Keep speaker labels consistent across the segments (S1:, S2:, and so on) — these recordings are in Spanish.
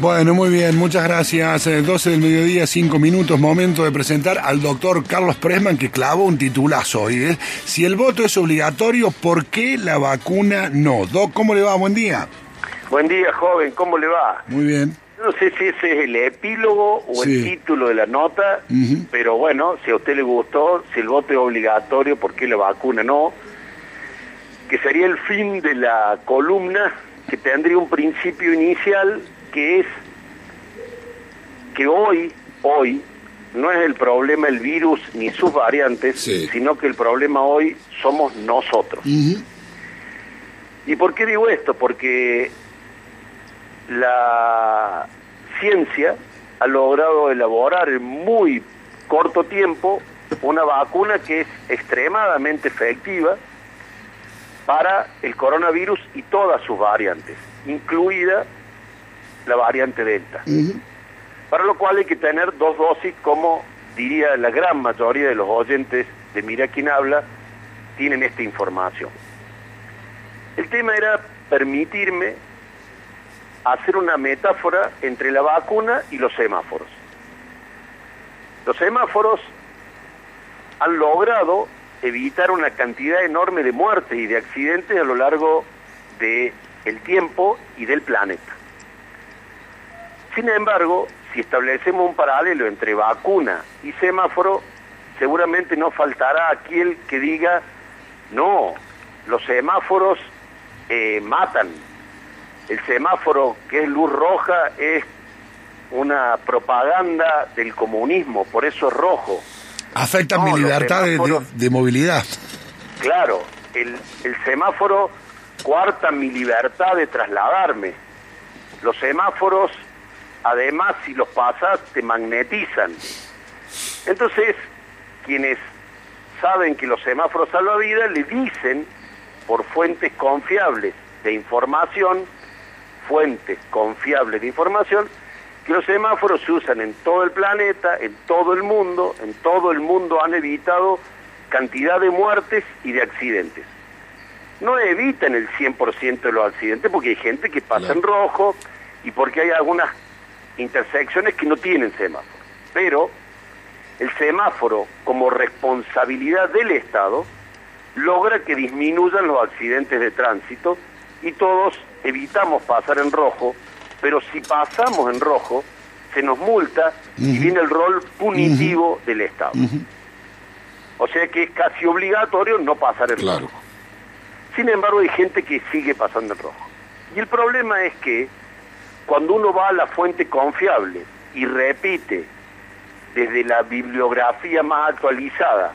S1: Bueno, muy bien, muchas gracias. Eh, 12 del mediodía, 5 minutos, momento de presentar al doctor Carlos Presman que clavó un titulazo hoy. ¿eh? Si el voto es obligatorio, ¿por qué la vacuna no? Doc, ¿cómo le va? Buen día.
S2: Buen día, joven, ¿cómo le va?
S1: Muy bien.
S2: No sé si ese es el epílogo o
S1: Sí.
S2: el título de la nota, pero bueno, si a usted le gustó, si el voto es obligatorio, ¿por qué la vacuna no? Que sería el fin de la columna, que tendría un principio inicial, que es que hoy, hoy, no es el problema el virus ni sus variantes,
S1: Sí.
S2: sino que el problema hoy somos nosotros. ¿Y por qué digo esto? Porque la ciencia ha logrado elaborar en muy corto tiempo una vacuna que es extremadamente efectiva para el coronavirus y todas sus variantes, incluida la variante Delta. Para lo cual hay que tener dos dosis, como diría la gran mayoría de los oyentes de Mira quién habla, tienen esta información. El tema era permitirme hacer una metáfora entre la vacuna y los semáforos. Los semáforos han logrado evitar una cantidad enorme de muertes y de accidentes a lo largo del tiempo y del planeta. Sin embargo, si establecemos un paralelo entre vacuna y semáforo, seguramente no faltará aquel que diga, no, los semáforos eh, matan. El semáforo que es luz roja es una propaganda del comunismo, por eso es rojo.
S1: Afecta
S2: No,
S1: mi libertad de, de- movilidad.
S2: Claro, el, el semáforo cuarta mi libertad de trasladarme. Los semáforos, además, si los pasas, te magnetizan. Entonces, quienes saben que los semáforos salvan vidas, le dicen por fuentes confiables de información, fuentes confiables de información, que los semáforos se usan en todo el planeta, en todo el mundo, en todo el mundo han evitado cantidad de muertes y de accidentes. No evitan el 100% de los accidentes porque hay gente que pasa en rojo y porque hay algunas intersecciones que no tienen semáforo. Pero el semáforo, como responsabilidad del Estado, logra que disminuyan los accidentes de tránsito y todos evitamos pasar en rojo, pero si pasamos en rojo, se nos multa y viene el rol punitivo del Estado. O sea que es casi obligatorio no pasar en
S1: Claro.
S2: rojo. Sin embargo, hay gente que sigue pasando en rojo. Y el problema es que cuando uno va a la fuente confiable y repite desde la bibliografía más actualizada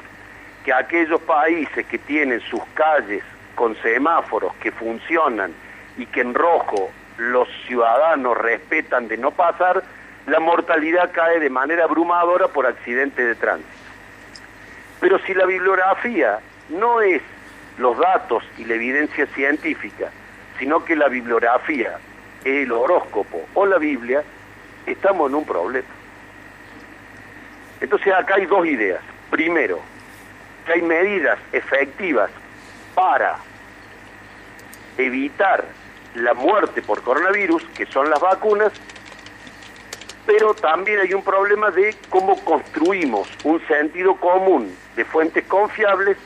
S2: que aquellos países que tienen sus calles con semáforos que funcionan y que en rojo los ciudadanos respetan de no pasar, la mortalidad cae de manera abrumadora por accidentes de tránsito. Pero si la bibliografía no es los datos y la evidencia científica, sino que la bibliografía el horóscopo o la Biblia, estamos en un problema. Entonces acá hay dos ideas. Primero, que hay medidas efectivas para evitar la muerte por coronavirus, que son las vacunas, pero también hay un problema de cómo construimos un sentido común de fuentes confiables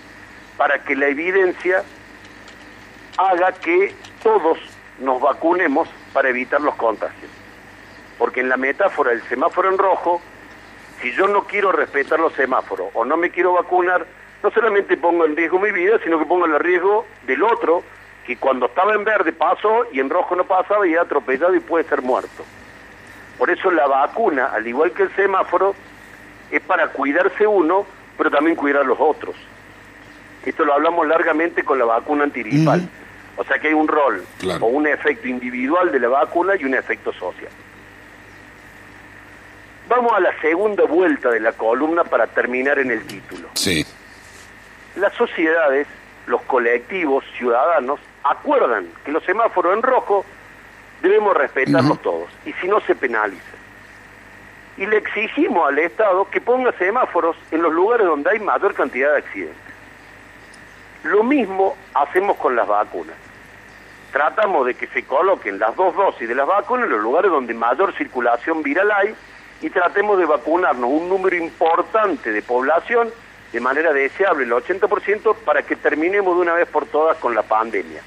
S2: para que la evidencia haga que todos nos vacunemos para evitar los contagios. Porque en la metáfora del semáforo en rojo, si yo no quiero respetar los semáforos o no me quiero vacunar, no solamente pongo en riesgo mi vida, sino que pongo en riesgo del otro, que cuando estaba en verde pasó y en rojo no pasaba y era atropellado y puede ser muerto. Por eso la vacuna, al igual que el semáforo, es para cuidarse uno, pero también cuidar a los otros. Esto lo hablamos largamente con la vacuna antirgripal. O sea que hay un rol
S1: Claro.
S2: o un efecto individual de la vacuna y un efecto social. Vamos a la segunda vuelta de la columna para terminar en el título.
S1: Sí.
S2: Las sociedades, los colectivos, ciudadanos, acuerdan que los semáforos en rojo debemos respetarlos todos, y si no se penaliza. Y le exigimos al Estado que ponga semáforos en los lugares donde hay mayor cantidad de accidentes. Lo mismo hacemos con las vacunas. Tratamos de que se coloquen las dos dosis de las vacunas en los lugares donde mayor circulación viral hay y tratemos de vacunarnos un número importante de población de manera deseable, el 80%, para que terminemos de una vez por todas con la pandemia.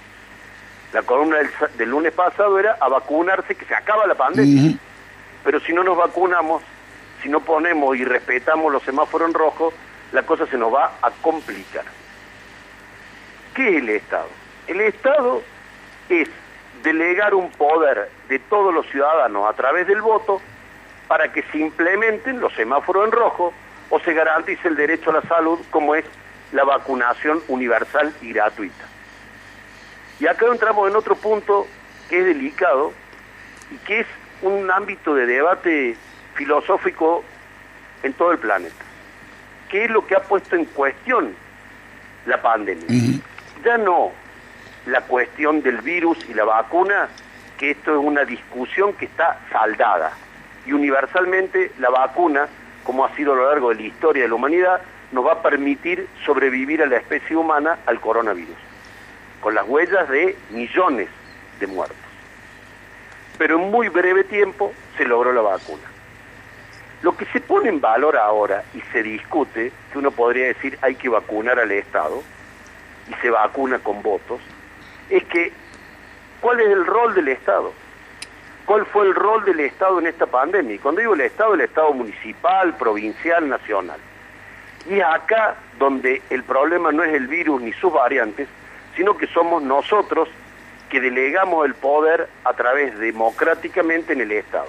S2: La columna del, lunes pasado era a vacunarse, que se acaba la pandemia. Pero si no nos vacunamos, si no ponemos y respetamos los semáforos en rojo, la cosa se nos va a complicar. ¿Qué es el Estado? El Estado es delegar un poder de todos los ciudadanos a través del voto para que se implementen los semáforos en rojo o se garantice el derecho a la salud como es la vacunación universal y gratuita. Y acá entramos en otro punto que es delicado y que es un ámbito de debate filosófico en todo el planeta. ¿Qué es lo que ha puesto en cuestión la pandemia? Ya no la cuestión del virus y la vacuna, que esto es una discusión que está saldada. Y universalmente la vacuna, como ha sido a lo largo de la historia de la humanidad, nos va a permitir sobrevivir a la especie humana al coronavirus, con las huellas de millones de muertos. Pero en muy breve tiempo se logró la vacuna. Lo que se pone en valor ahora y se discute, que uno podría decir hay que vacunar al Estado, y se vacuna con votos, es que cuál es el rol del Estado, cuál fue el rol del Estado en esta pandemia. Y cuando digo el Estado, el Estado municipal, provincial, nacional. Y es acá donde el problema no es el virus ni sus variantes, sino que somos nosotros que delegamos el poder a través democráticamente en el Estado.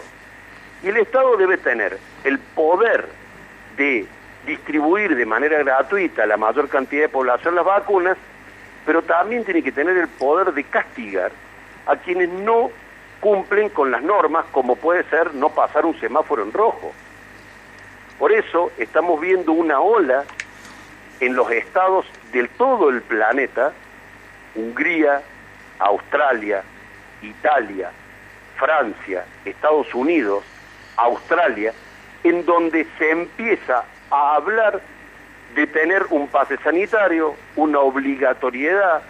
S2: Y el Estado debe tener el poder de distribuir de manera gratuita a la mayor cantidad de población las vacunas pero también tiene que tener el poder de castigar a quienes no cumplen con las normas, como puede ser no pasar un semáforo en rojo. Por eso estamos viendo una ola en los estados del todo el planeta, Hungría, Australia, Italia, Francia, Estados Unidos, Australia, en donde se empieza a hablar de tener un pase sanitario, una obligatoriedad,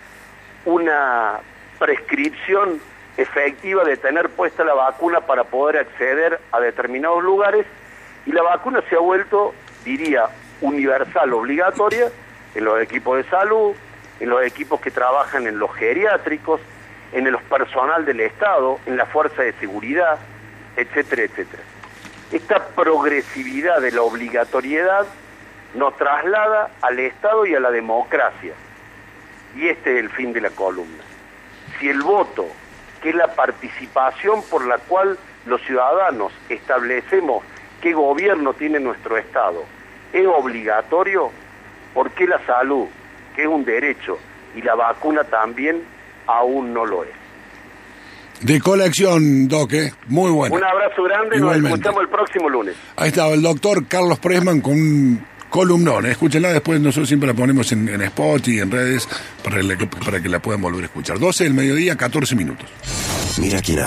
S2: una prescripción efectiva de tener puesta la vacuna para poder acceder a determinados lugares y la vacuna se ha vuelto, diría, universal, obligatoria en los equipos de salud, en los equipos que trabajan en los geriátricos, en el personal del Estado, en la fuerza de seguridad, etcétera, etcétera. Esta progresividad de la obligatoriedad nos traslada al Estado y a la democracia. Y este es el fin de la columna. Si el voto, que es la participación por la cual los ciudadanos establecemos qué gobierno tiene nuestro Estado, es obligatorio, ¿por qué la salud, que es un derecho, y la vacuna también, aún no lo es?
S1: De colección, Doque. Muy bueno.
S2: Un abrazo grande, nos escuchamos el próximo lunes.
S1: Ahí estaba el doctor Carlos Presman con un columnón. Escúchenla después, nosotros siempre la ponemos en, en Spot y en redes para, para que la puedan volver a escuchar. 12 del mediodía, 14 minutos. Mira quién